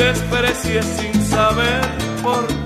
Desprecies sin saber por qué.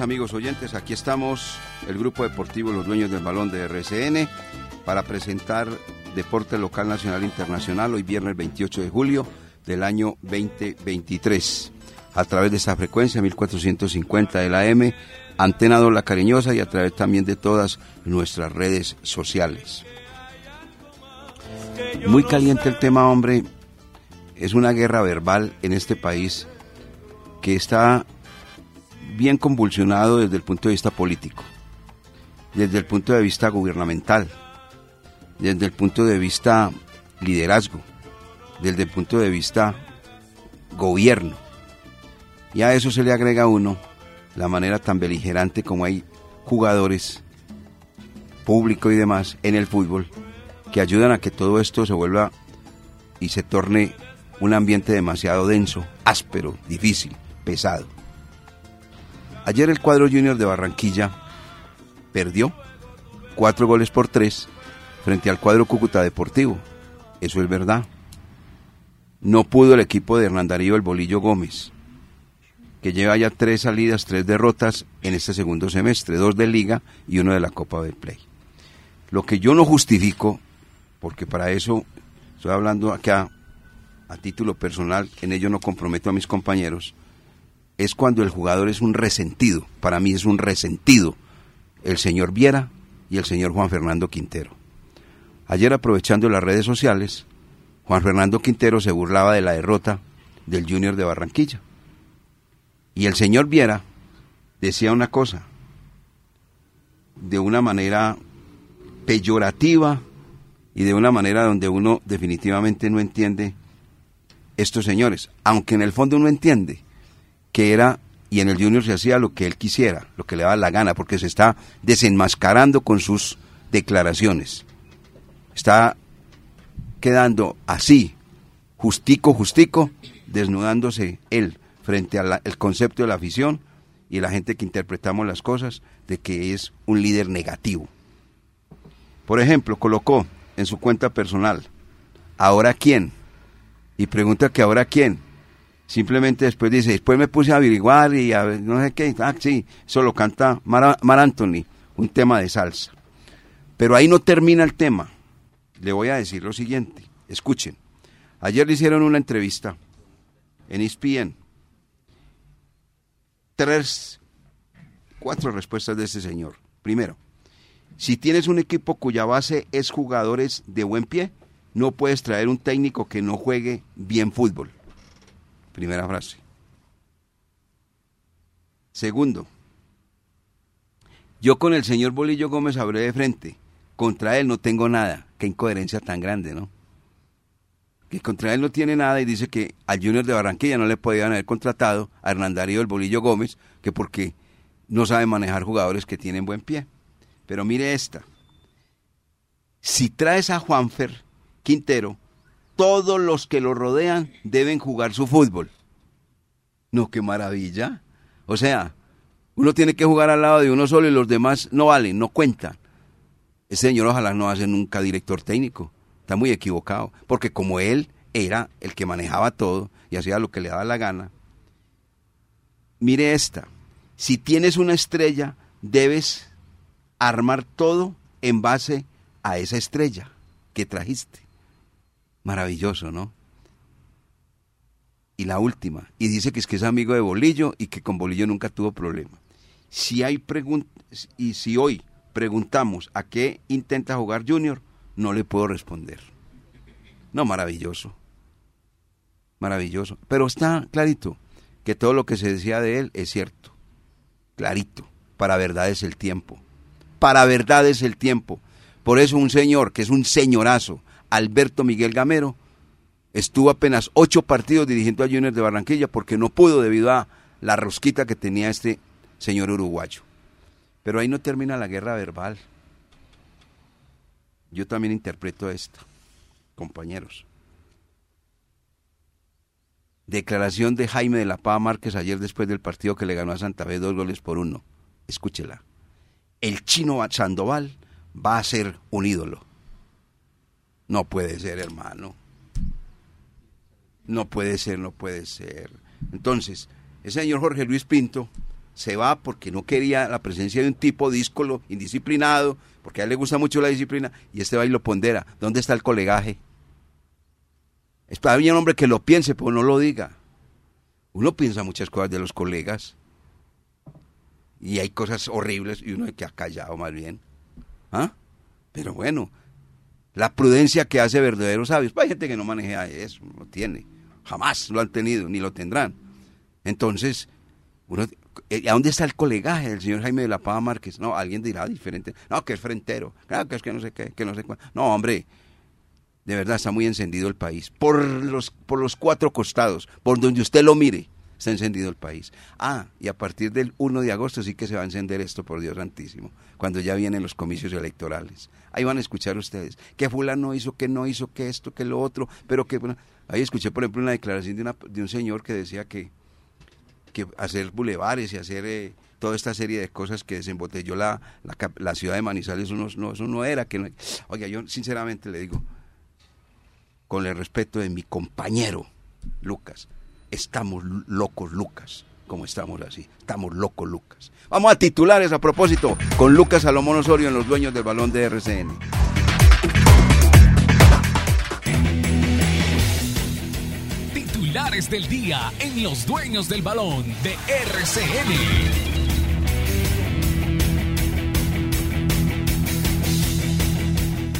Amigos oyentes. Aquí estamos, el grupo deportivo Los Dueños del Balón de RCN, para presentar Deporte Local Nacional e Internacional hoy viernes 28 de julio del año 2023. A través de esta frecuencia 1450 de la M, Antena 2 La Cariñosa y a través también de todas nuestras redes sociales. Muy caliente el tema, hombre. Es una guerra verbal en este país que está bien convulsionado desde el punto de vista político, desde el punto de vista gubernamental, desde el punto de vista liderazgo, desde el punto de vista gobierno. Y a eso se le agrega uno la manera tan beligerante como hay jugadores, público y demás en el fútbol que ayudan a que todo esto se vuelva y se torne un ambiente demasiado denso, áspero, difícil, pesado. Ayer el cuadro junior de Barranquilla perdió cuatro goles por tres frente al cuadro Cúcuta Deportivo. Eso es verdad. No pudo el equipo de Hernán Darío el Bolillo Gómez, que lleva ya tres salidas, tres derrotas en este segundo semestre, dos de liga y uno de la Copa del Play. Lo que yo no justifico, porque para eso estoy hablando acá a título personal, en ello no comprometo a mis compañeros, es cuando el jugador es un resentido. Para mí es un resentido el señor Viera y el señor Juan Fernando Quintero. Ayer aprovechando las redes sociales, Juan Fernando Quintero se burlaba de la derrota del Junior de Barranquilla. Y el señor Viera decía una cosa, de una manera peyorativa y de una manera donde uno definitivamente no entiende estos señores, aunque en el fondo uno entiende que era, y en el Junior se hacía lo que él quisiera, lo que le daba la gana, porque se está desenmascarando con sus declaraciones. Está quedando así, justico, justico, desnudándose él frente al concepto de la afición y la gente que interpretamos las cosas de que es un líder negativo. Por ejemplo, colocó en su cuenta personal, ¿ahora quién? Y pregunta que ahora quién. Simplemente después dice, después me puse a averiguar y a ver, no sé qué, ah, sí, eso lo canta Mar, Mar Anthony, un tema de salsa. Pero ahí no termina el tema. Le voy a decir lo siguiente, escuchen. Ayer le hicieron una entrevista en ESPN. Tres, cuatro respuestas de ese señor. Primero, si tienes un equipo cuya base es jugadores de buen pie, no puedes traer un técnico que no juegue bien fútbol. Primera frase. Segundo, Yo con el señor Bolillo Gómez hablé de frente. Contra él no tengo nada. Qué incoherencia tan grande, ¿no? Que contra él no tiene nada y dice que al Junior de Barranquilla no le podían haber contratado a Hernán Darío el Bolillo Gómez, que porque no sabe manejar jugadores que tienen buen pie. Pero mire esta. Si traes a Juanfer Quintero, todos los que lo rodean deben jugar su fútbol. No, qué maravilla. O sea, uno tiene que jugar al lado de uno solo y los demás no valen, no cuentan. Ese señor ojalá no hace nunca director técnico. Está muy equivocado. Porque como él era el que manejaba todo y hacía lo que le daba la gana. Mire esta. Si tienes una estrella, debes armar todo en base a esa estrella que trajiste. Maravilloso, ¿no? Y la última, y dice que es que es amigo de Bolillo y que con Bolillo nunca tuvo problema. Si hay preguntas, y si hoy preguntamos a qué intenta jugar Junior, no le puedo responder. No, maravilloso. Maravilloso. Pero está clarito que todo lo que se decía de él es cierto. Clarito. Para verdad es el tiempo. Para verdad es el tiempo. Por eso un señor, que es un señorazo, Alberto Miguel Gamero, estuvo apenas ocho partidos dirigiendo a Junior de Barranquilla porque no pudo debido a la rosquita que tenía este señor uruguayo. Pero ahí no termina la guerra verbal. Yo también interpreto esto, compañeros. Declaración de Jaime de la Pava Márquez ayer después del partido que le ganó a Santa Fe dos goles por uno. Escúchela. El chino Sandoval va a ser un ídolo. No puede ser, hermano. No puede ser, no puede ser. Entonces, el señor Jorge Luis Pinto se va porque no quería la presencia de un tipo díscolo, indisciplinado, porque a él le gusta mucho la disciplina, y este va y lo pondera. ¿Dónde está el colegaje? Está bien, hombre, que lo piense, pero no lo diga. Uno piensa muchas cosas de los colegas, y hay cosas horribles, y uno que ha callado más bien. ¿Ah? Pero bueno, la prudencia que hace verdaderos sabios. Hay gente que no maneja eso, no tiene. Jamás lo han tenido, ni lo tendrán. Entonces, uno, eh, ¿A dónde está el colegaje del señor Jaime de la Pava Márquez? No, alguien dirá diferente. No, que es frentero. Claro, que es que no sé qué, que no sé cuál. No, hombre, de verdad está muy encendido el país. Por los, por los cuatro costados, por donde usted lo mire, está encendido el país. Ah, y a partir del 1 de agosto sí que se va a encender esto, por Dios santísimo, cuando ya vienen los comicios electorales. Ahí van a escuchar ustedes que fulano hizo, que no hizo, que esto, que lo otro, pero que... Bueno, ahí escuché, por ejemplo, una declaración de, un señor que decía que que hacer bulevares y hacer eh, toda esta serie de cosas que desembotelló la, la, ciudad de Manizales, eso no, eso no era. que Oiga, yo sinceramente le digo, con el respeto de mi compañero Lucas, estamos locos Lucas, como estamos así, estamos locos Lucas. Vamos a titulares a propósito con Lucas Salomón Osorio en los dueños del balón de RCN. del día en Los Dueños del Balón de RCN.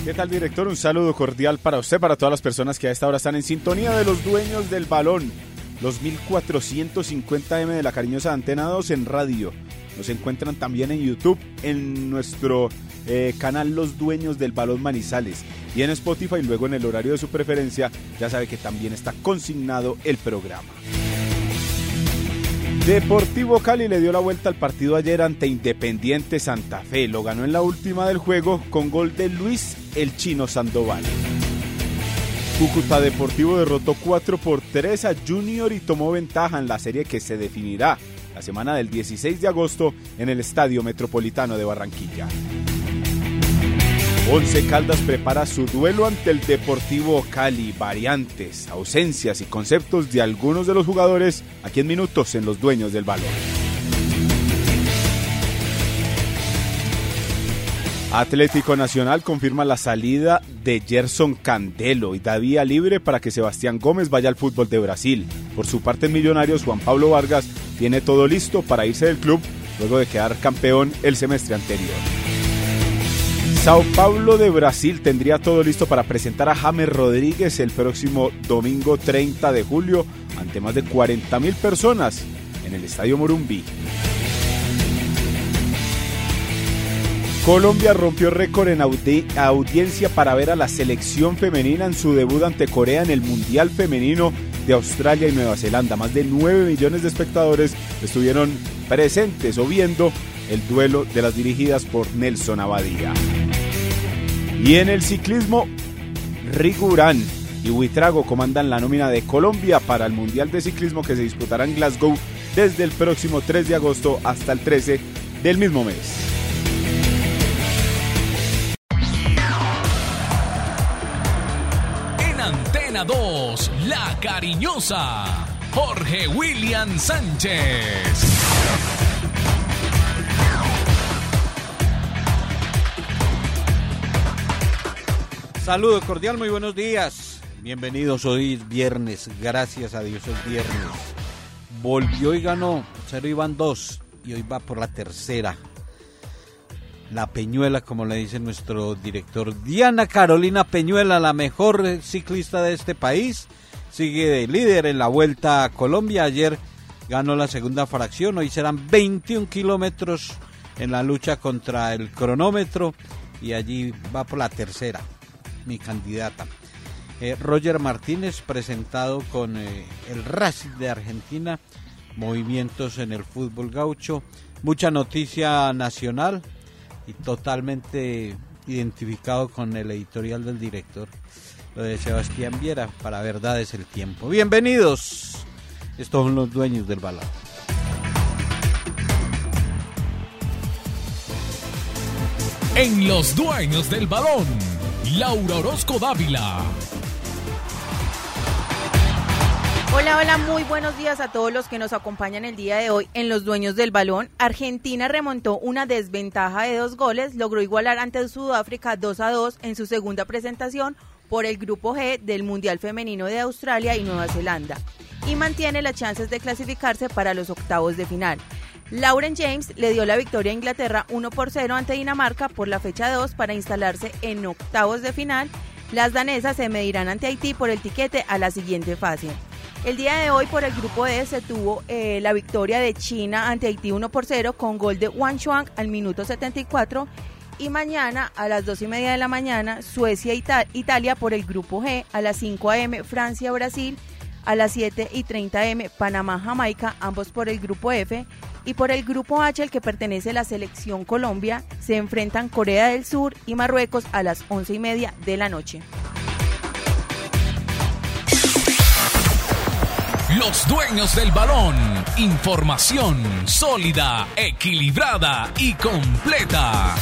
¿Qué tal, director? Un saludo cordial para usted, para todas las personas que a esta hora están en sintonía de los dueños del balón. Los 1450M de la cariñosa Antena 2 en radio. Nos encuentran también en YouTube, en nuestro eh, canal Los Dueños del Balón Manizales y en Spotify, luego en el horario de su preferencia, ya sabe que también está consignado el programa. Deportivo Cali le dio la vuelta al partido ayer ante Independiente Santa Fe. Lo ganó en la última del juego con gol de Luis el Chino Sandoval. Cúcuta Deportivo derrotó 4 por 3 a Junior y tomó ventaja en la serie que se definirá la semana del 16 de agosto en el Estadio Metropolitano de Barranquilla. Once Caldas prepara su duelo ante el Deportivo Cali. Variantes, ausencias y conceptos de algunos de los jugadores aquí en minutos en los dueños del balón. Atlético Nacional confirma la salida de Gerson Candelo y da vía libre para que Sebastián Gómez vaya al fútbol de Brasil. Por su parte, en Millonarios, Juan Pablo Vargas tiene todo listo para irse del club luego de quedar campeón el semestre anterior. Sao Paulo de Brasil tendría todo listo para presentar a James Rodríguez el próximo domingo 30 de julio ante más de 40 mil personas en el Estadio Morumbi. Colombia rompió récord en audiencia para ver a la selección femenina en su debut ante Corea en el Mundial Femenino de Australia y Nueva Zelanda. Más de 9 millones de espectadores estuvieron presentes o viendo el duelo de las dirigidas por Nelson Abadía. Y en el ciclismo, Rigurán y Huitrago comandan la nómina de Colombia para el Mundial de Ciclismo que se disputará en Glasgow desde el próximo 3 de agosto hasta el 13 del mismo mes. Antena 2, La Cariñosa, Jorge William Sánchez. Saludo cordial, muy buenos días. Bienvenidos, hoy es viernes, gracias a Dios es viernes. Volvió y ganó, cero iban dos y hoy va por la tercera. La Peñuela, como le dice nuestro director. Diana Carolina Peñuela, la mejor ciclista de este país, sigue de líder en la Vuelta a Colombia. Ayer ganó la segunda fracción, hoy serán 21 kilómetros en la lucha contra el cronómetro y allí va por la tercera mi candidata. Eh, Roger Martínez presentado con eh, el Racing de Argentina, movimientos en el fútbol gaucho, mucha noticia nacional y totalmente identificado con el editorial del director, lo de Sebastián Viera, para Verdades el Tiempo. Bienvenidos, estos son los dueños del balón. En los dueños del balón Laura Orozco Dávila. Hola, hola, muy buenos días a todos los que nos acompañan el día de hoy en Los Dueños del Balón. Argentina remontó una desventaja de dos goles, logró igualar ante Sudáfrica 2 a 2 en su segunda presentación por el Grupo G del Mundial Femenino de Australia y Nueva Zelanda y mantiene las chances de clasificarse para los octavos de final. Lauren James le dio la victoria a Inglaterra 1 por 0 ante Dinamarca por la fecha 2 para instalarse en octavos de final. Las danesas se medirán ante Haití por el tiquete a la siguiente fase. El día de hoy por el grupo D se tuvo eh, la victoria de China ante Haití 1 por 0 con gol de Wang Chuang al minuto 74 y mañana a las 2 y media de la mañana Suecia Italia por el grupo G a las 5 a.m. Francia Brasil a las 7 y 30 m Panamá Jamaica ambos por el grupo F y por el grupo H el que pertenece la selección Colombia se enfrentan Corea del Sur y Marruecos a las 11 y media de la noche. Los dueños del balón. Información sólida, equilibrada y completa.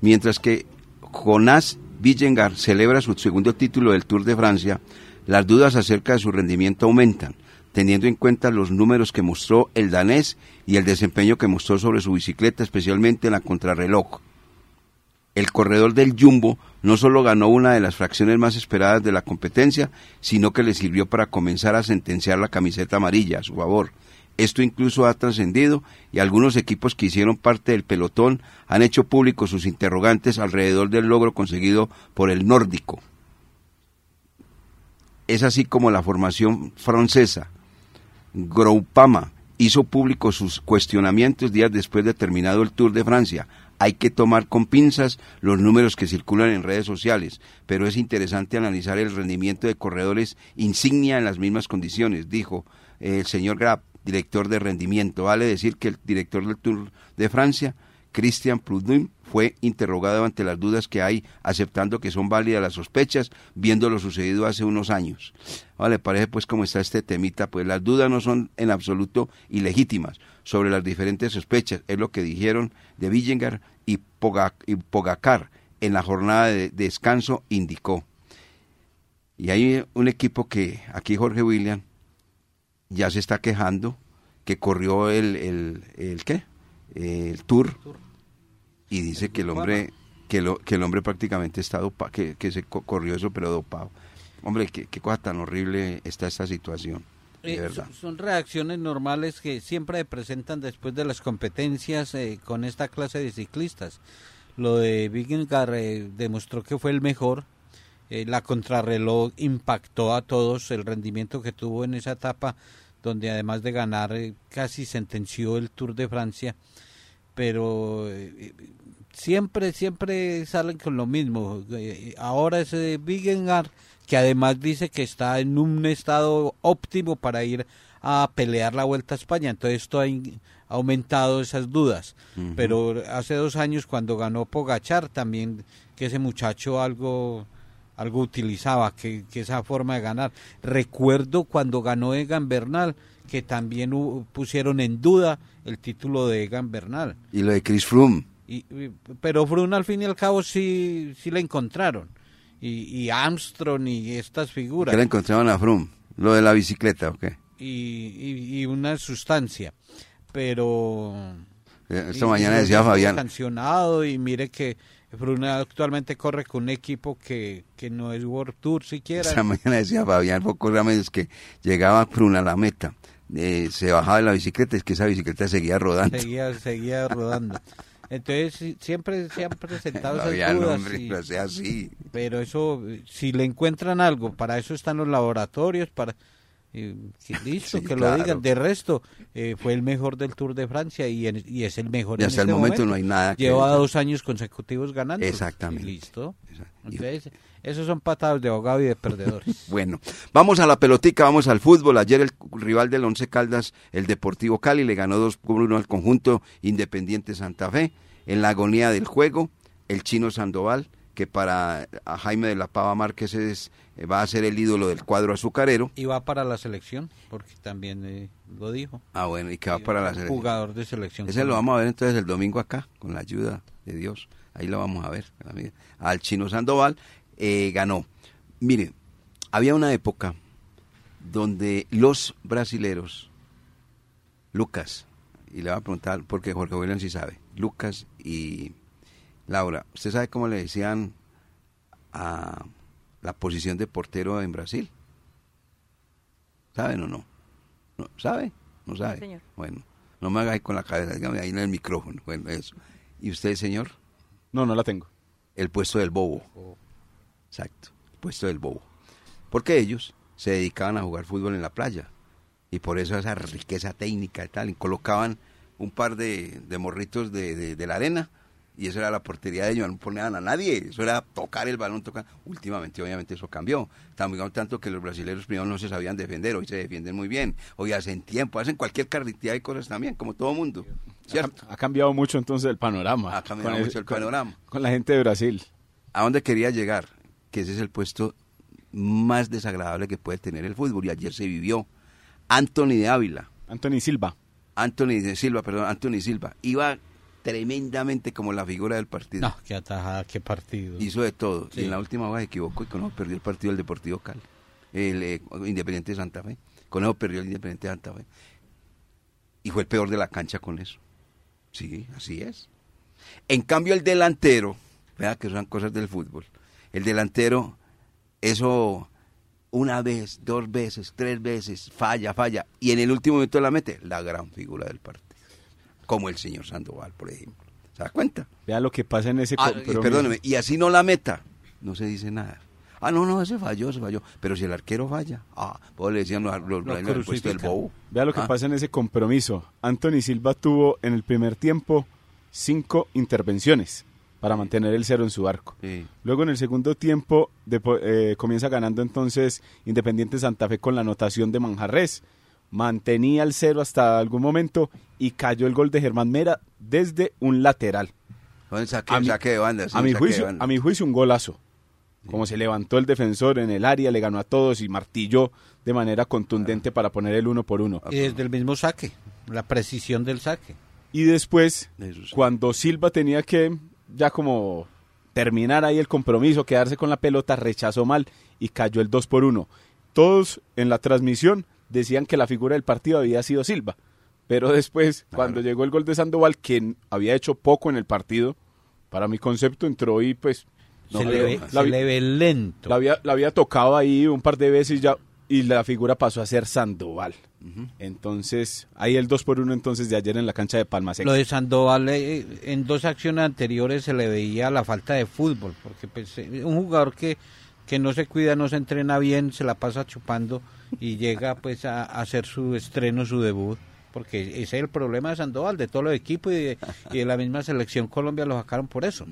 Mientras que Jonás Villengar celebra su segundo título del Tour de Francia, las dudas acerca de su rendimiento aumentan teniendo en cuenta los números que mostró el danés y el desempeño que mostró sobre su bicicleta, especialmente en la contrarreloj. El corredor del Jumbo no solo ganó una de las fracciones más esperadas de la competencia, sino que le sirvió para comenzar a sentenciar la camiseta amarilla a su favor. Esto incluso ha trascendido y algunos equipos que hicieron parte del pelotón han hecho públicos sus interrogantes alrededor del logro conseguido por el nórdico. Es así como la formación francesa, Groupama hizo público sus cuestionamientos días después de terminado el Tour de Francia. Hay que tomar con pinzas los números que circulan en redes sociales, pero es interesante analizar el rendimiento de corredores insignia en las mismas condiciones, dijo el señor Grab, director de rendimiento. Vale decir que el director del Tour de Francia, Christian Prudhomme, fue interrogado ante las dudas que hay, aceptando que son válidas las sospechas, viendo lo sucedido hace unos años. Vale, parece pues como está este temita, pues las dudas no son en absoluto ilegítimas sobre las diferentes sospechas, es lo que dijeron de Villengar y, Pogacar en la jornada de descanso indicó. Y hay un equipo que aquí Jorge William ya se está quejando que corrió el, el, el ¿qué? El tour y dice que el hombre que, lo, que el hombre prácticamente está dopado, que, que se corrió eso pero dopado. Hombre, qué, qué cosa tan horrible está esta situación. Eh, verdad. Son reacciones normales que siempre presentan después de las competencias eh, con esta clase de ciclistas. Lo de Vingegaard eh, demostró que fue el mejor. la contrarreloj impactó a todos el rendimiento que tuvo en esa etapa, donde además de ganar casi sentenció el Tour de Francia pero eh, siempre, siempre salen con lo mismo. Eh, Ahora es Vigengar, que además dice que está en un estado óptimo para ir a pelear la Vuelta a España. Entonces esto ha aumentado esas dudas. Pero hace dos años cuando ganó Pogachar también que ese muchacho algo algo utilizaba, que, que esa forma de ganar. Recuerdo cuando ganó Egan Bernal, que también pusieron en duda el título de Egan Bernal. Y lo de Chris Froome. Y, y- pero Froome al fin y al cabo sí, sí la encontraron. Y, y Armstrong y estas figuras. que le encontraron a Froome. Lo de la bicicleta, ¿ok? Y, y- una sustancia. Pero... Eh, Esta y- mañana decía Fabián, sancionado y mire que Froome actualmente corre con un equipo que, que no es World Tour siquiera. esta mañana decía Fabián Foco Ramírez que llegaba Froome a la meta, eh, se bajaba de la bicicleta, es que esa bicicleta seguía rodando. seguía, seguía rodando. Entonces siempre se han presentado esas Fabián, dudas. y- no sea así. pero eso, si le encuentran algo, para eso están los laboratorios, para eh, que listo, Sí, que claro. lo digan. De resto, eh, fue el mejor del Tour de Francia y, en- y es el mejor. Y en hasta el este momento no hay nada que Lleva decir. dos años consecutivos ganando. Exactamente. Y listo. Entonces, esos son patadas de ahogado y de perdedores. Bueno, vamos a la pelotica, vamos al fútbol. Ayer el rival del Once Caldas, el Deportivo Cali, le ganó 2 por 1 al conjunto Independiente Santa Fe. En la agonía del juego, el chino Sandoval, que para Jaime de la Pava Márquez es, eh, va a ser el ídolo del cuadro azucarero. y va para la selección, porque también eh, lo dijo. Ah, bueno, y que va para la selección. Jugador de selección. Ese lo vamos a ver entonces el domingo acá, con la ayuda de Dios. Ahí lo vamos a ver. Al chino Sandoval eh, ganó. Mire, había una época donde los brasileros, Lucas, y le voy a preguntar porque Jorge William sí sabe, Lucas y Laura, ¿usted sabe cómo le decían a la posición de portero en Brasil? ¿Saben o no? ¿No? ¿Sabe? ¿No sabe? señor. Bueno, no me haga ahí con la cabeza, dígame ahí en el micrófono. Bueno, eso. ¿Y usted, señor? No, no la tengo. El puesto del bobo. Exacto, el puesto del bobo. Porque ellos se dedicaban a jugar fútbol en la playa. Y por eso esa riqueza técnica y tal. Y colocaban un par de, de morritos de, de- de la arena. Y eso era la portería de ellos. No ponían a nadie. Eso era tocar el balón, tocar. Últimamente, obviamente, eso cambió. También tanto que los brasileños primero no se sabían defender. Hoy se defienden muy bien. Hoy hacen tiempo. Hacen cualquier cantidad de cosas también, como todo mundo. ¿Cierto? Ha cambiado mucho entonces el panorama. Ha cambiado Con mucho el con- panorama. Con la gente de Brasil. ¿A dónde quería llegar? Que ese es el puesto más desagradable que puede tener el fútbol. Y ayer se vivió. Anthony de Ávila, Anthony Silva. Anthony de Silva, perdón, Anthony Silva, iba tremendamente como la figura del partido. No, qué atajada, qué partido. Hizo de todo. Sí. Y en la última hora se equivocó y con eso perdió el partido del Deportivo Cali. El eh, Independiente de Santa Fe. Con eso perdió el Independiente de Santa Fe. Y fue el peor de la cancha con eso. Sí, así es. En cambio, el delantero, vea que son cosas del fútbol. El delantero, eso una vez, dos veces, tres veces, falla, falla. Y en el último momento la mete, la gran figura del partido. Como el señor Sandoval, por ejemplo. ¿Se da cuenta? Vea lo que pasa en ese Ah, y perdóneme, y así no la meta, no se dice nada. Ah, no, no, ese falló, se falló. Pero si el arquero falla, ah, pues le decían los, los, Lo los- puesto del bobo. Vea lo que Ah, pasa en ese compromiso. Anthony Silva tuvo en el primer tiempo cinco intervenciones para mantener el cero en su arco. sí. Luego en el segundo tiempo eh, comienza ganando entonces Independiente Santa Fe con la anotación de Manjarres. Mantenía el cero hasta algún momento y cayó el gol de Germán Mera desde un lateral. El saque, A mi- saque de banda. a, mi de juicio, a mi juicio un golazo. Como se levantó el defensor en el área, le ganó a todos y martilló de manera contundente para poner el uno por uno. Y desde el mismo saque, la precisión del saque. Y después, cuando Silva tenía que ya como terminar ahí el compromiso, quedarse con la pelota, rechazó mal y cayó el 2 por 1. Todos en la transmisión decían que la figura del partido había sido Silva. Pero después, cuando llegó el gol de Sandoval, que había hecho poco en el partido, para mi concepto entró y pues No, se, le ve, la se le ve lento. la había, la había tocado ahí un par de veces ya y la figura pasó a ser Sandoval. Entonces, ahí el 2 por 1 entonces de ayer en la cancha de Palma Seca. Lo de Sandoval eh, en dos acciones anteriores se le veía la falta de fútbol, porque pues, eh, un jugador que, que no se cuida, no se entrena bien, se la pasa chupando y llega pues a, hacer su estreno, su debut porque ese es el problema de Sandoval, de todos los equipos y de, y de la misma selección Colombia lo sacaron por eso.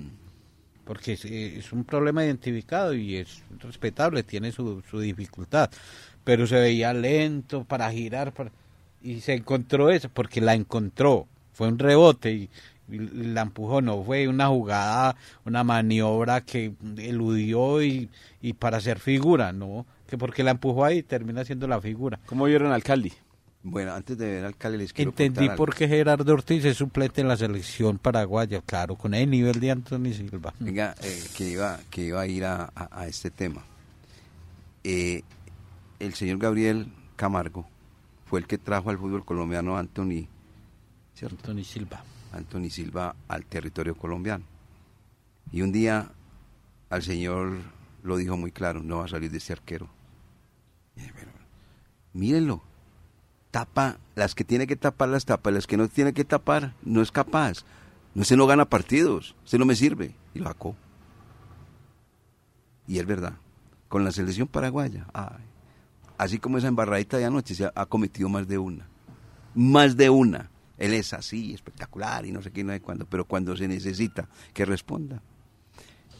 Porque es, es un problema identificado y es respetable, tiene su, su dificultad. Pero se veía lento para girar para- y se encontró eso, porque la encontró. Fue un rebote y la empujó, no fue una jugada, una maniobra que eludió y, y para hacer figura, no, que porque la empujó ahí termina siendo la figura. ¿Cómo vieron al Cali? Bueno, antes de ver al Cali les quiero Entendí contar por qué Gerardo Ortiz es suplente en la selección paraguaya, claro, con el nivel de Anthony Silva. Venga, eh, que, iba, que iba a ir a, a- a este tema. Eh, el señor Gabriel Camargo fue el que trajo al fútbol colombiano a Anthony, ¿cierto? Anthony Silva. Anthony Silva al territorio colombiano. Y un día al señor lo dijo muy claro, no va a salir de este arquero. Y dije, "Pero, mírenlo, tapa, las que tiene que tapar las tapa, las que no tiene que tapar, no es capaz. No se no gana partidos, se no me sirve. Y lo sacó. Y es verdad, con la selección paraguaya, ay, así como esa embarradita de anoche, se ha cometido más de una. Más de una. Él es así, espectacular y no sé qué, no sé cuándo, pero cuando se necesita que responda.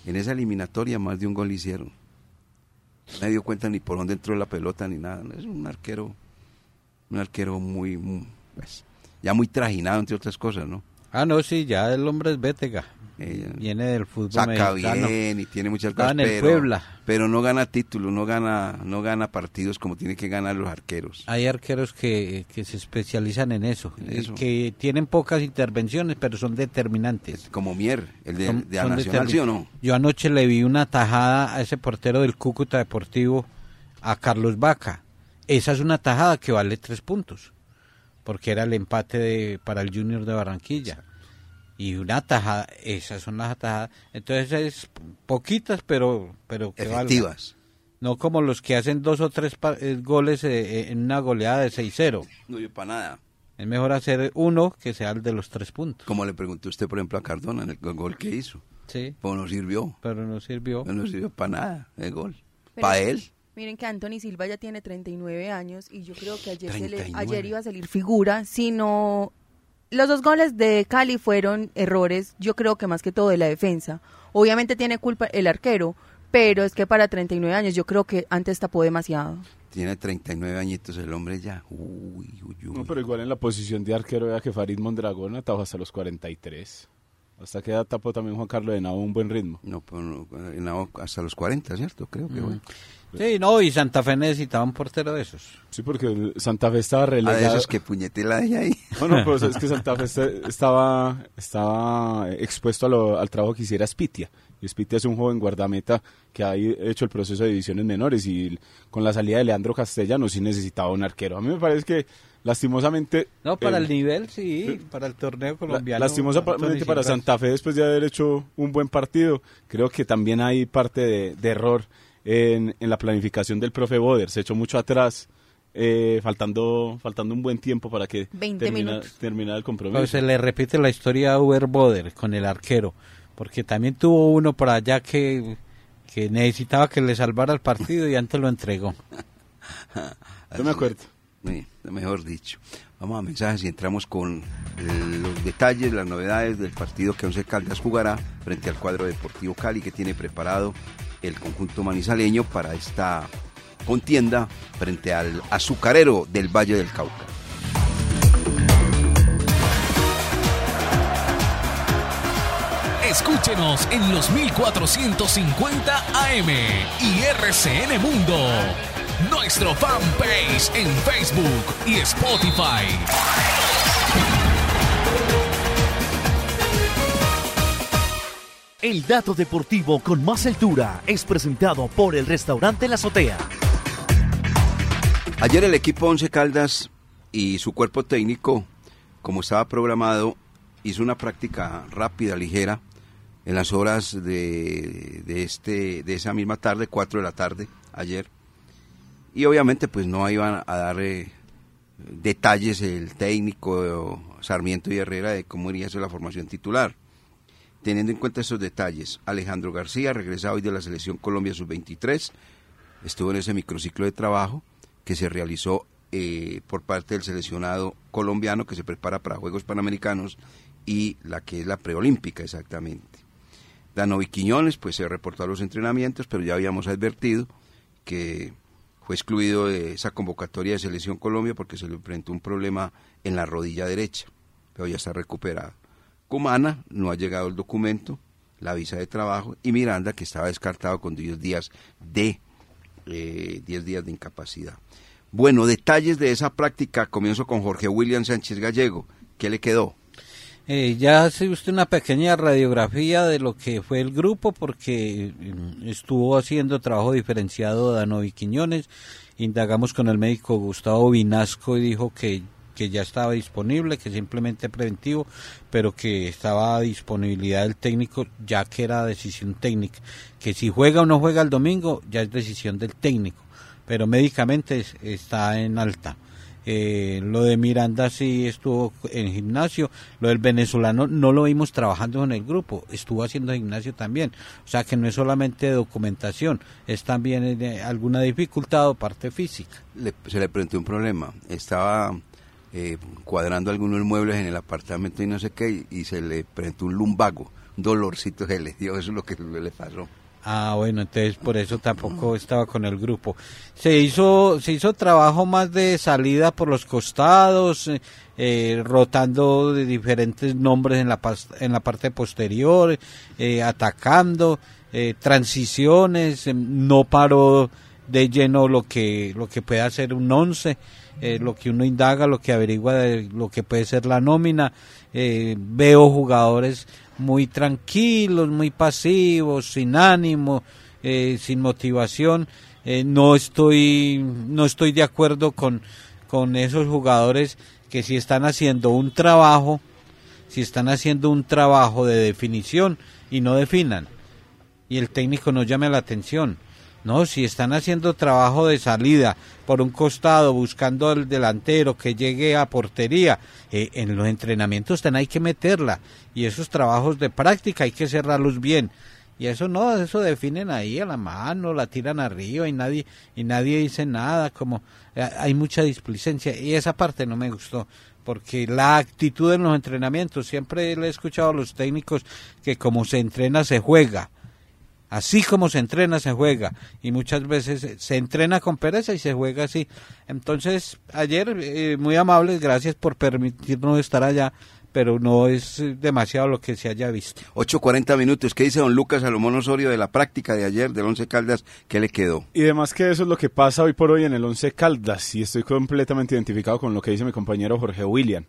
En esa eliminatoria más de un gol hicieron. No me dio cuenta ni por dónde entró la pelota ni nada. Es un arquero, un arquero muy, muy, pues, ya muy trajinado entre otras cosas, ¿no? Ah, no, sí, ya el hombre es Bétega. Eh, Viene del fútbol saca mexicano. bien y tiene muchas cosas, pero, Puebla. pero no gana títulos, no gana, no gana partidos como tiene que ganar los arqueros. Hay arqueros que, que se especializan en eso, En eh, eso. que tienen pocas intervenciones, pero son determinantes. Como Mier, el de, Son- de la Nacional, ¿sí o no? Yo anoche le vi una tajada a ese portero del Cúcuta Deportivo, a Carlos Vaca. Esa es una tajada que vale tres puntos, porque era el empate de, para el Junior de Barranquilla. Y una tajada, esas son las tajadas. Entonces es poquitas, pero, pero que. Efectivas. No como los que hacen dos o tres pa- eh, goles eh, eh, en una goleada de 6-0. No dio para nada. Es mejor hacer uno que sea el de los tres puntos. Como le preguntó usted, por ejemplo, a Cardona en el gol que hizo. Sí, Pues no sirvió. pero no sirvió. No sirvió para nada el gol. Pero- Para él. Miren que Anthony Silva ya tiene 39 años y yo creo que ayer, se le- 39. ayer iba a salir figura, sino los dos goles de Cali fueron errores, yo creo que más que todo de la defensa. Obviamente tiene culpa el arquero, pero es que para 39 años yo creo que antes tapó demasiado. Tiene 39 añitos el hombre ya. Uy, uy, uy. No, pero igual en la posición de arquero vea que Farid Mondragón atajó hasta los 43. Hasta que edad tapó también Juan Carlos de Nava un buen ritmo. No, pero no, en la- hasta los 40, ¿cierto? Creo que bueno. Sí, no, y Santa Fe necesitaba un portero de esos. Sí, porque el Santa Fe estaba Ah, de relegado. esos que puñetela de ahí. No, no, pero es que Santa Fe estaba, estaba expuesto a lo- al trabajo que hiciera Spitia. Y Spitia es un joven guardameta que ha hecho el proceso de divisiones menores y con la salida de Leandro Castellano sí necesitaba un arquero. A mí me parece que lastimosamente... No, para eh, el nivel, sí, para el torneo colombiano. Lastimosamente para. Santa Fe, después de haber hecho un buen partido, creo que también hay parte de, de error en, en la planificación del profe Boder. Se echó mucho atrás, eh, faltando, faltando un buen tiempo para que 20 termina- terminara el compromiso. Pues se le repite la historia a Uber Boder con el arquero, porque también tuvo uno por allá que, que necesitaba que le salvara el partido y antes lo entregó. Yo me acuerdo. Sí, mejor dicho. Vamos a mensajes y entramos con eh, los detalles, las novedades del partido que Once Caldas jugará frente al cuadro Deportivo Cali que tiene preparado el conjunto manizaleño para esta contienda frente al azucarero del Valle del Cauca. Escúchenos en los 1450 AM y RCN Mundo. Nuestro fanpage en Facebook y Spotify. El dato deportivo con más altura es presentado por el restaurante La Azotea. Ayer el equipo Once Caldas y su cuerpo técnico, como estaba programado, hizo una práctica rápida, ligera, en las horas de, este, de esa misma tarde, 4 de la tarde, ayer. Y obviamente pues no iban a dar eh, detalles el técnico Sarmiento y Herrera de cómo iría a ser la formación titular. Teniendo en cuenta esos detalles, Alejandro García, regresado hoy de la selección Colombia sub-23, estuvo en ese microciclo de trabajo que se realizó eh, por parte del seleccionado colombiano que se prepara para Juegos Panamericanos y la que es la preolímpica exactamente. Danovi Quiñones pues se reportó a los entrenamientos, pero ya habíamos advertido que fue excluido de esa convocatoria de Selección Colombia porque se le enfrentó un problema en la rodilla derecha, pero ya está recuperado. Cumana no ha llegado el documento, la visa de trabajo, y Miranda que estaba descartado con 10 días de eh, 10 días de incapacidad. Bueno, detalles de esa práctica. Comienzo con Jorge William Sánchez Gallego. ¿Qué le quedó? Eh, ya hace usted una pequeña radiografía de lo que fue el grupo porque mm, estuvo haciendo trabajo diferenciado Danovi Quiñones. Indagamos con el médico Gustavo Vinasco y dijo que, que ya estaba disponible, que simplemente preventivo, pero que estaba a disponibilidad del técnico ya que era decisión técnica. Que si juega o no juega el domingo ya es decisión del técnico, pero médicamente está en alta. Eh, lo de Miranda sí estuvo en gimnasio, lo del venezolano no lo vimos trabajando en el grupo, estuvo haciendo gimnasio también, o sea que no es solamente documentación, es también eh, alguna dificultad o parte física. se le presentó un problema, estaba eh, cuadrando algunos muebles en el apartamento y no sé qué, y, se le presentó un lumbago, un dolorcito que le dio, eso es lo que le pasó. Ah, bueno, entonces por eso tampoco estaba con el grupo. Se hizo, se hizo trabajo más de salida por los costados, eh, eh rotando de diferentes nombres en la, en la parte posterior, eh, atacando, transiciones, em, no paró de lleno lo que, lo que puede hacer un once, lo que uno indaga, lo que averigua de lo que puede ser la nómina. veo jugadores muy tranquilos, muy pasivos, sin ánimo, eh, sin motivación. Eh, no estoy no estoy de acuerdo con, con esos jugadores que si están haciendo un trabajo, si están haciendo un trabajo de definición y no definan y el técnico no llame la atención. No, si están haciendo trabajo de salida por un costado, buscando al delantero que llegue a portería, eh, en los entrenamientos están hay que meterla. Y esos trabajos de práctica hay que cerrarlos bien. Y eso no, eso definen ahí a la mano, la tiran arriba y nadie, y nadie dice nada, como eh, hay mucha displicencia. Y esa parte no me gustó porque la actitud en los entrenamientos, siempre le he escuchado a los técnicos que como se entrena se juega Así como se entrena, se juega. Y muchas veces se entrena con pereza y se juega así. Entonces, ayer, eh, muy amables, gracias por permitirnos estar allá, pero no es demasiado lo que se haya visto. 8.40 minutos. ¿Qué dice don Lucas Salomón Osorio de la práctica de ayer del Once Caldas? ¿Qué le quedó? Y además que eso es lo que pasa hoy por hoy en el Once Caldas. Y estoy completamente identificado con lo que dice mi compañero Jorge William.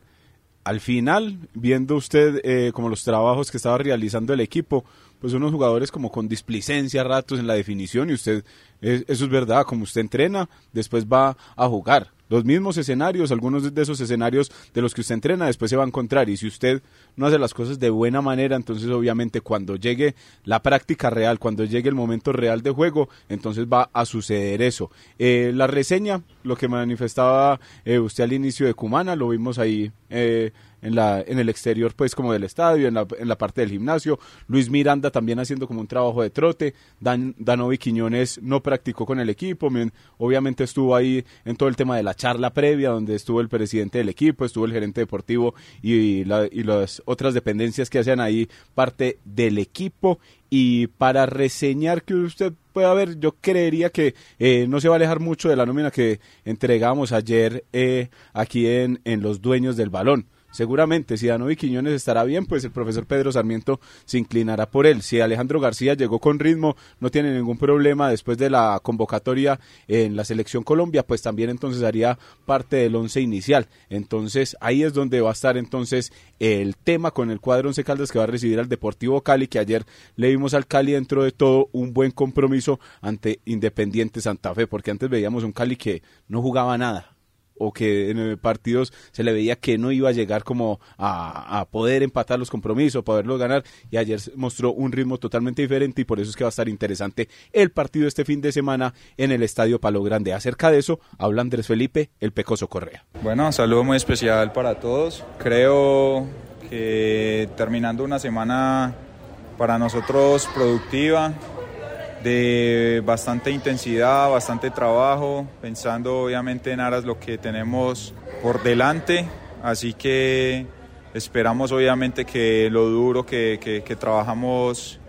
Al final, viendo usted eh, como los trabajos que estaba realizando el equipo, pues unos jugadores como con displicencia ratos en la definición y usted, eso es verdad, como usted entrena, después va a jugar. Los mismos escenarios, algunos de esos escenarios de los que usted entrena, después se va a encontrar y si usted no hace las cosas de buena manera, entonces obviamente cuando llegue la práctica real, cuando llegue el momento real de juego, entonces va a suceder eso. Eh, la reseña, lo que manifestaba eh, usted al inicio de Cumana, lo vimos ahí. Eh, en, la, en el exterior pues como del estadio, en la, en la parte del gimnasio. Luis Miranda también haciendo como un trabajo de trote. Dan, Danovi Quiñones no practicó con el equipo, obviamente estuvo ahí en todo el tema de la charla previa donde estuvo el presidente del equipo, estuvo el gerente deportivo y, y las otras dependencias que hacían ahí parte del equipo y para reseñar que usted pueda ver, yo creería que eh, no se va a alejar mucho de la nómina que entregamos ayer eh, aquí en, en Los Dueños del Balón. Seguramente, si Danovi Quiñones estará bien, pues el profesor Pedro Sarmiento se inclinará por él. Si Alejandro García llegó con ritmo, no tiene ningún problema después de la convocatoria en la selección Colombia, pues también entonces haría parte del once inicial. Entonces ahí es donde va a estar entonces el tema con el cuadro Once Caldas que va a recibir al Deportivo Cali, que ayer le vimos al Cali dentro de todo un buen compromiso ante Independiente Santa Fe, porque antes veíamos un Cali que no jugaba nada o que en partidos se le veía que no iba a llegar como a, poder empatar los compromisos, poderlos ganar y ayer mostró un ritmo totalmente diferente y por eso es que va a estar interesante el partido este fin de semana en el Estadio Palo Grande. Acerca de eso habla Andrés Felipe, el Pecoso Correa. Bueno, saludo muy especial para todos. Creo que terminando una semana para nosotros productiva, de bastante intensidad, bastante trabajo, pensando obviamente en aras lo que tenemos por delante, así que esperamos obviamente que lo duro que, que, trabajamos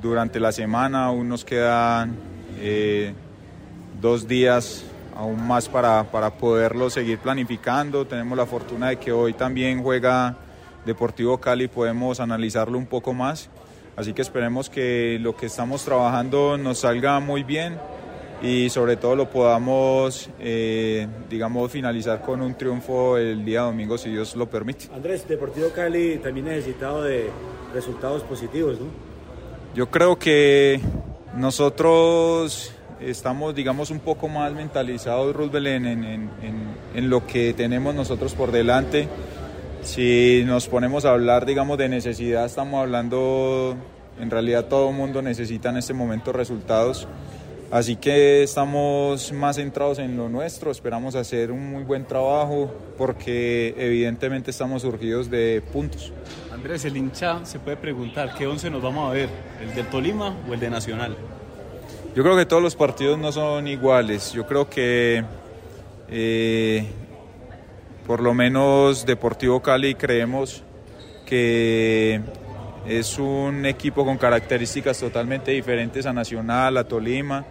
durante la semana, aún nos quedan eh, dos días aún más para, para poderlo seguir planificando, tenemos la fortuna de que hoy también juega Deportivo Cali, podemos analizarlo un poco más Así que esperemos que lo que estamos trabajando nos salga muy bien y sobre todo lo podamos, eh, digamos, finalizar con un triunfo el día domingo, si Dios lo permite. Andrés, Deportivo Cali también necesitado de resultados positivos, ¿no? Yo creo que nosotros estamos, digamos, un poco más mentalizados, Roosevelt, en, en, en lo que tenemos nosotros por delante si nos ponemos a hablar, digamos, de necesidad, estamos hablando, en realidad todo el mundo necesita en este momento resultados. Así que estamos más centrados en lo nuestro, esperamos hacer un muy buen trabajo porque evidentemente estamos surgidos de puntos. Andrés, el hincha se puede preguntar, ¿qué once nos vamos a ver? ¿El del Tolima o el de Nacional? Yo creo que todos los partidos no son iguales, yo creo que eh, por lo menos Deportivo Cali creemos que es un equipo con características totalmente diferentes a Nacional, a Tolima.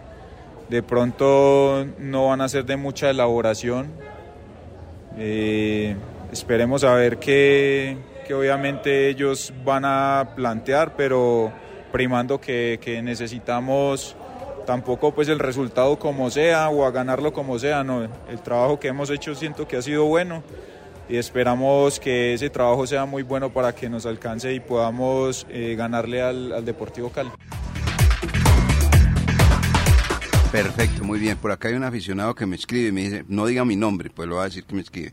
De pronto no van a ser de mucha elaboración. Eh, esperemos a ver qué, obviamente ellos van a plantear, pero primando que, que necesitamos tampoco pues el resultado como sea o a ganarlo como sea, no, el trabajo que hemos hecho siento que ha sido bueno y esperamos que ese trabajo sea muy bueno para que nos alcance y podamos eh, ganarle al, Deportivo Cali. Perfecto, muy bien. Por acá hay un aficionado que me escribe y me dice, no diga mi nombre, pues lo va a decir que me escribe.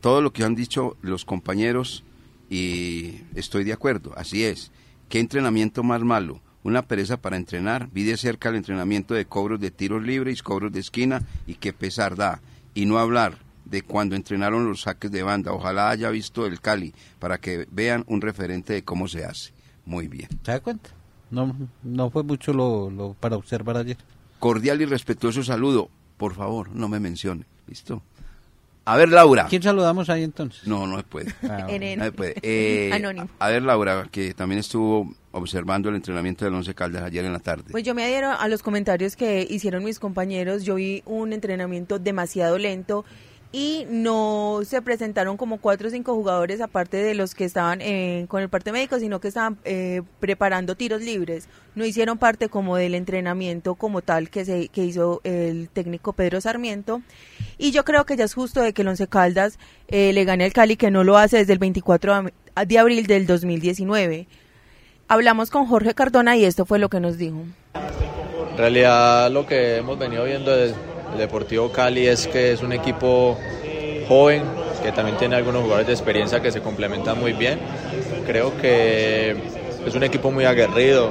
Todo lo que han dicho los compañeros y estoy de acuerdo, así es. ¿Qué entrenamiento más malo? Una pereza para entrenar, vi de cerca el entrenamiento de cobros de tiros libres, cobros de esquina y qué pesar da. Y no hablar de cuando entrenaron los saques de banda. Ojalá haya visto el Cali para que vean un referente de cómo se hace. Muy bien. ¿Se da cuenta? No, no fue mucho lo, lo para observar ayer. Cordial y respetuoso saludo. Por favor, no me mencione. ¿Listo? A ver, Laura. ¿Quién saludamos ahí entonces? No, no se puede. Ah, no se puede. Eh, Anónimo. A ver, Laura, que también estuvo observando el entrenamiento del Once Caldas ayer en la tarde. Pues yo me adhiero a los comentarios que hicieron mis compañeros. Yo vi un entrenamiento demasiado lento y no se presentaron como cuatro o cinco jugadores aparte de los que estaban eh, con el parte médico, sino que estaban eh, preparando tiros libres. No hicieron parte como del entrenamiento como tal que, se, que hizo el técnico Pedro Sarmiento. Y yo creo que ya es justo de que el Once Caldas eh, le gane al Cali, que no lo hace desde el 24 de abril del 2019. Hablamos con Jorge Cardona y esto fue lo que nos dijo. En realidad lo que hemos venido viendo del Deportivo Cali es que es un equipo joven, que también tiene algunos jugadores de experiencia que se complementan muy bien. Creo que es un equipo muy aguerrido,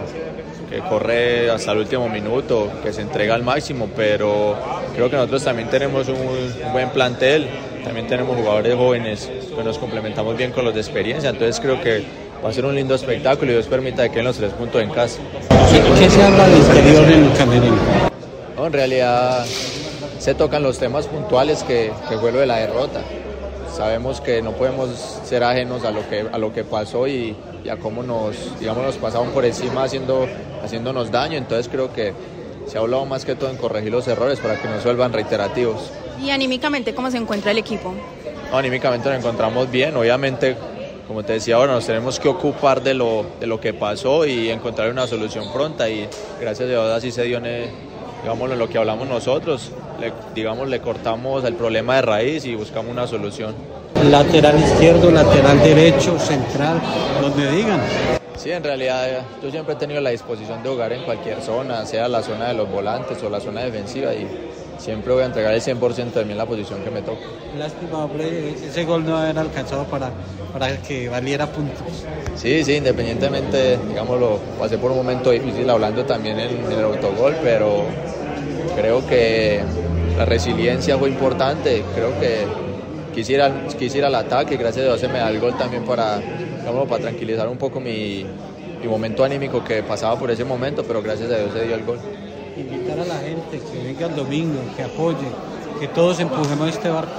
que corre hasta el último minuto, que se entrega al máximo, pero creo que nosotros también tenemos un, buen plantel, también tenemos jugadores jóvenes que nos complementamos bien con los de experiencia, entonces creo que va a ser un lindo espectáculo y Dios permita que queden los tres puntos en casa. ¿Qué se habla de interior en el camerino? en realidad se tocan los temas puntuales que, que fue lo de la derrota. Sabemos que no podemos ser ajenos a lo que, a lo que pasó y, a cómo nos, digamos, nos pasaron por encima haciendo, haciéndonos daño. Entonces creo que se ha hablado más que todo en corregir los errores para que no se vuelvan reiterativos. ¿Y anímicamente cómo se encuentra el equipo? anímicamente nos encontramos bien, obviamente como te decía ahora, nos tenemos que ocupar de lo, de lo que pasó y encontrar una solución pronta y gracias a Dios así se dio en, digamos, en lo que hablamos nosotros, le, digamos, le cortamos el problema de raíz y buscamos una solución. Lateral izquierdo, lateral derecho, central, donde digan. Sí, en realidad yo siempre he tenido la disposición de jugar en cualquier zona, sea la zona de los volantes o la zona defensiva y siempre voy a entregar el 100% de mí en la posición que me toca. Lástima, ese gol no haber alcanzado para, para que valiera puntos. Sí, sí, independientemente, digámoslo, pasé por un momento difícil hablando también en, el autogol, pero creo que la resiliencia fue importante, creo que quisiera, quisiera el ataque, gracias a Dios se me da el gol también para, para tranquilizar un poco mi, y momento anímico que pasaba por ese momento, pero gracias a Dios se dio el gol. Invitar a la gente que venga el domingo, que apoye, que todos empujemos este barco.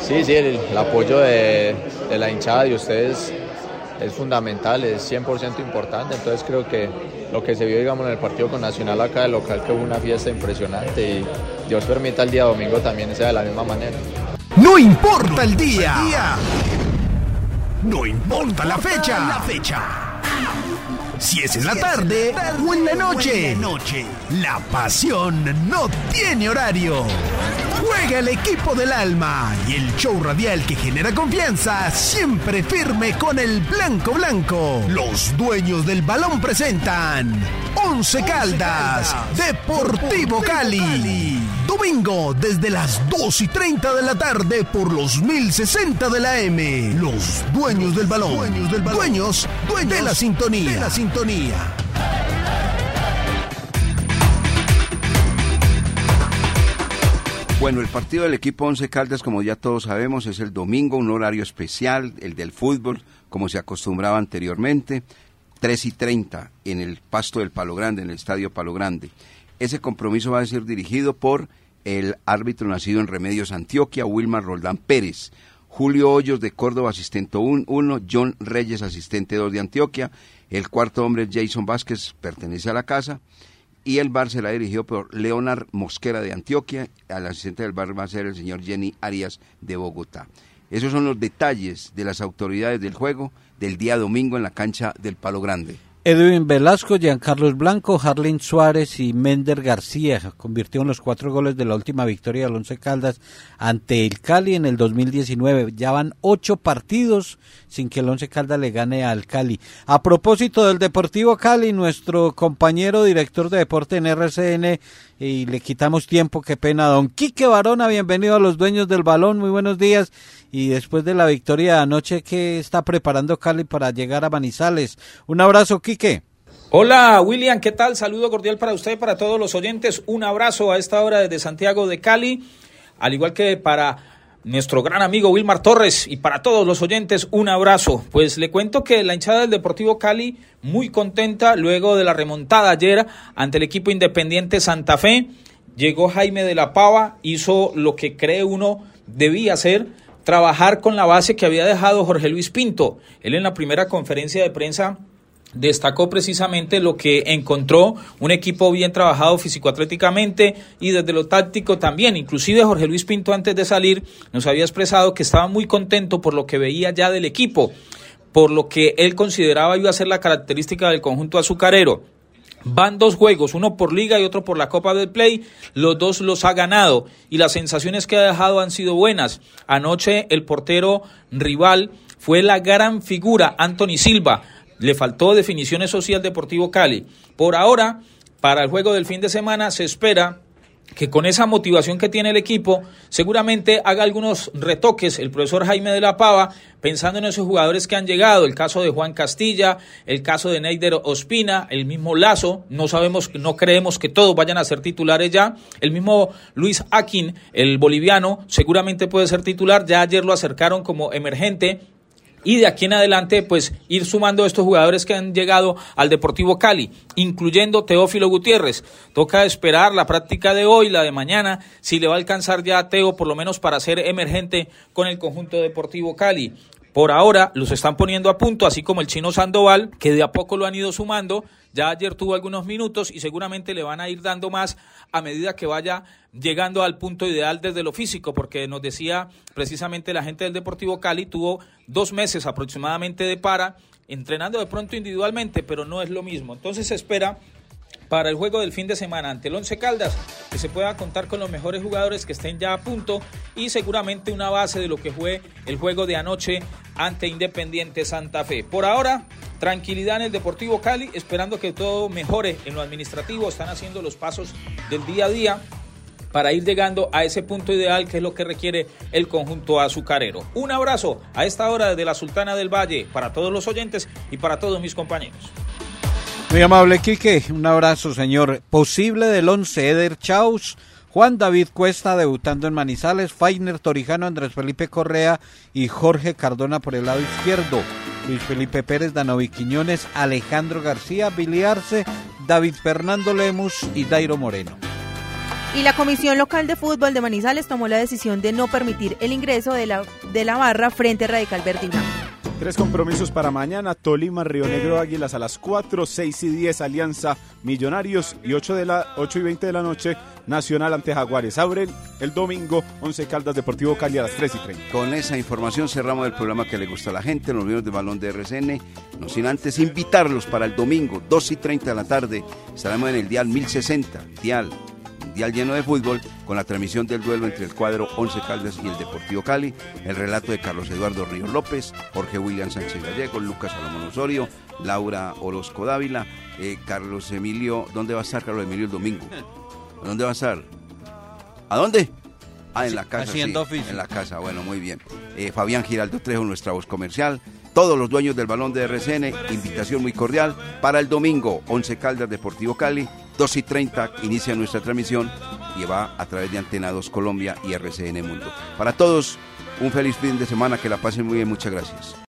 Sí, sí, el, el apoyo de, de la hinchada de ustedes es fundamental, es 100% importante, entonces creo que lo que se vio digamos en el partido con Nacional acá del local que hubo una fiesta impresionante y Dios permita el día domingo también sea de la misma manera. No importa el día. No importa la fecha. La fecha. Si es en la tarde o en la noche. La pasión no tiene horario. Juega el equipo del alma y el show radial que genera confianza, siempre firme con el blanco blanco. Los dueños del balón presentan Once Caldas, Deportivo Cali. Domingo desde las 2 y 30 de la tarde por los 1060 de la M. Los dueños del balón. Dueños del balón. Dueños, de la sintonía. De la sintonía. Bueno, el partido del equipo Once Caldas, como ya todos sabemos, es el domingo, un horario especial, el del fútbol, como se acostumbraba anteriormente, 3 y 30 en el pasto del Palo Grande, en el estadio Palo Grande. Ese compromiso va a ser dirigido por el árbitro nacido en Remedios, Antioquia, Wilmar Roldán Pérez. Julio Hoyos de Córdoba, asistente 1, John Reyes, asistente 2 de Antioquia. El cuarto hombre, Jason Vázquez, pertenece a la casa y el bar será dirigido por Leonard Mosquera de Antioquia, al asistente del bar va a ser el señor Jenny Arias de Bogotá. Esos son los detalles de las autoridades del juego del día domingo en la cancha del Palo Grande. Edwin Velasco, Giancarlos Blanco, Harlin Suárez y Mender García convirtieron los cuatro goles de la última victoria del Once Caldas ante el Cali en el 2019. Ya van ocho partidos sin que el Once Caldas le gane al Cali. A propósito del Deportivo Cali, nuestro compañero director de deporte en RCN, y le quitamos tiempo, qué pena, don Quique Barona, bienvenido a los dueños del balón, muy buenos días. Y después de la victoria de anoche, ¿qué está preparando Cali para llegar a Manizales? Un abrazo, Quique. Hola William, ¿qué tal? Saludo cordial para usted, para todos los oyentes. Un abrazo a esta hora desde Santiago de Cali, al igual que para nuestro gran amigo Wilmar Torres y para todos los oyentes un abrazo. Pues le cuento que la hinchada del Deportivo Cali muy contenta luego de la remontada ayer ante el equipo independiente Santa Fe. Llegó Jaime de la Pava, hizo lo que cree uno debía hacer, trabajar con la base que había dejado Jorge Luis Pinto. Él en la primera conferencia de prensa destacó precisamente lo que encontró un equipo bien trabajado físico-atléticamente y desde lo táctico también. Inclusive Jorge Luis Pinto antes de salir nos había expresado que estaba muy contento por lo que veía ya del equipo, por lo que él consideraba iba a ser la característica del conjunto azucarero. Van dos juegos, uno por liga y otro por la Copa del Play. Los dos los ha ganado y las sensaciones que ha dejado han sido buenas. Anoche el portero rival fue la gran figura, Anthony Silva. Le faltó definiciones social Deportivo Cali. Por ahora, para el juego del fin de semana se espera que con esa motivación que tiene el equipo, seguramente haga algunos retoques el profesor Jaime de la Pava, pensando en esos jugadores que han llegado, el caso de Juan Castilla, el caso de Neider Ospina, el mismo Lazo, no sabemos, no creemos que todos vayan a ser titulares ya, el mismo Luis Akin, el boliviano, seguramente puede ser titular, ya ayer lo acercaron como emergente, y de aquí en adelante pues ir sumando estos jugadores que han llegado al Deportivo Cali, incluyendo Teófilo Gutiérrez. Toca esperar la práctica de hoy, la de mañana, si le va a alcanzar ya a Teo por lo menos para ser emergente con el conjunto Deportivo Cali. Por ahora los están poniendo a punto, así como el chino Sandoval, que de a poco lo han ido sumando. Ya ayer tuvo algunos minutos y seguramente le van a ir dando más a medida que vaya llegando al punto ideal desde lo físico, porque nos decía precisamente la gente del Deportivo Cali, tuvo dos meses aproximadamente de para, entrenando de pronto individualmente, pero no es lo mismo. Entonces se espera para el juego del fin de semana ante el Once Caldas, que se pueda contar con los mejores jugadores que estén ya a punto y seguramente una base de lo que fue el juego de anoche ante Independiente Santa Fe. Por ahora, tranquilidad en el Deportivo Cali, esperando que todo mejore en lo administrativo, están haciendo los pasos del día a día para ir llegando a ese punto ideal que es lo que requiere el conjunto azucarero. Un abrazo a esta hora desde la Sultana del Valle para todos los oyentes y para todos mis compañeros. Muy amable, Quique. Un abrazo, señor. Posible del 11, Eder Chaus, Juan David Cuesta debutando en Manizales, Fainer Torijano, Andrés Felipe Correa y Jorge Cardona por el lado izquierdo. Luis Felipe Pérez, Danovi Quiñones, Alejandro García, Biliarse, David Fernando Lemus y Dairo Moreno. Y la Comisión Local de Fútbol de Manizales tomó la decisión de no permitir el ingreso de la, de la barra frente a Radical Blanco. Tres compromisos para mañana, Tolima, Río Negro, Águilas a las 4, 6 y 10, Alianza, Millonarios y 8, de la, 8 y 20 de la noche, Nacional ante Jaguares. Abren el domingo, 11 Caldas Deportivo Cali a las 3 y 30. Con esa información cerramos el programa que le gusta a la gente, los videos de balón de RCN. No sin antes invitarlos para el domingo, 2 y 30 de la tarde. Estaremos en el Dial 1060, Dial Mundial lleno de fútbol, con la transmisión del duelo entre el cuadro Once Caldas y el Deportivo Cali, el relato de Carlos Eduardo Ríos López, Jorge William Sánchez Gallego, Lucas Salomón Osorio, Laura Orozco Dávila, eh, Carlos Emilio, ¿dónde va a estar Carlos Emilio el domingo? ¿A dónde va a estar? ¿A dónde? Ah, en la casa. Haciendo sí, oficio. En la casa, bueno, muy bien. Eh, Fabián Giraldo Trejo, nuestra voz comercial. Todos los dueños del balón de RCN, invitación muy cordial para el domingo, 11 Caldas Deportivo Cali, 2 y 30 inicia nuestra transmisión y va a través de Antena 2 Colombia y RCN Mundo. Para todos, un feliz fin de semana, que la pasen muy bien, muchas gracias.